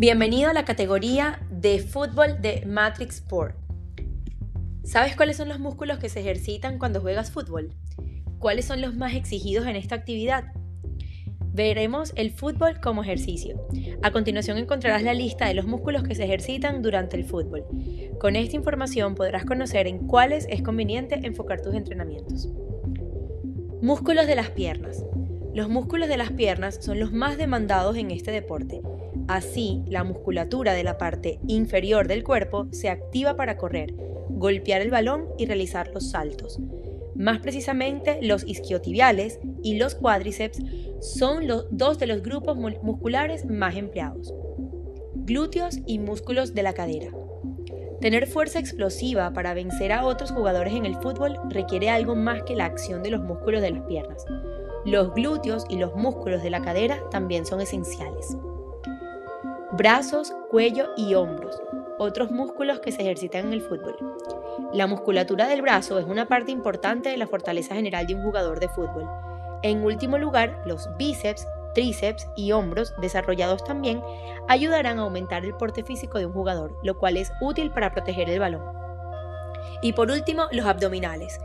Bienvenido a la categoría de fútbol de Matrix Sport. ¿Sabes cuáles son los músculos que se ejercitan cuando juegas fútbol? ¿Cuáles son los más exigidos en esta actividad? Veremos el fútbol como ejercicio. A continuación encontrarás la lista de los músculos que se ejercitan durante el fútbol. Con esta información podrás conocer en cuáles es conveniente enfocar tus entrenamientos. Músculos de las piernas. Los músculos de las piernas son los más demandados en este deporte. Así, la musculatura de la parte inferior del cuerpo se activa para correr, golpear el balón y realizar los saltos. Más precisamente, los isquiotibiales y los cuádriceps son los dos de los grupos musculares más empleados. Glúteos y músculos de la cadera. Tener fuerza explosiva para vencer a otros jugadores en el fútbol requiere algo más que la acción de los músculos de las piernas. Los glúteos y los músculos de la cadera también son esenciales brazos, cuello y hombros, otros músculos que se ejercitan en el fútbol. La musculatura del brazo es una parte importante de la fortaleza general de un jugador de fútbol. En último lugar, los bíceps, tríceps y hombros, desarrollados también, ayudarán a aumentar el porte físico de un jugador, lo cual es útil para proteger el balón. Y por último, los abdominales.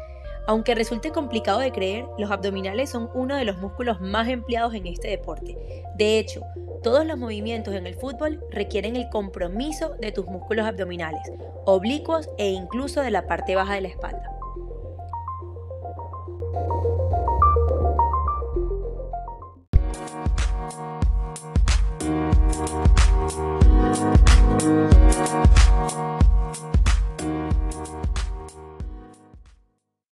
Aunque resulte complicado de creer, los abdominales son uno de los músculos más empleados en este deporte. De hecho, todos los movimientos en el fútbol requieren el compromiso de tus músculos abdominales, oblicuos e incluso de la parte baja de la espalda.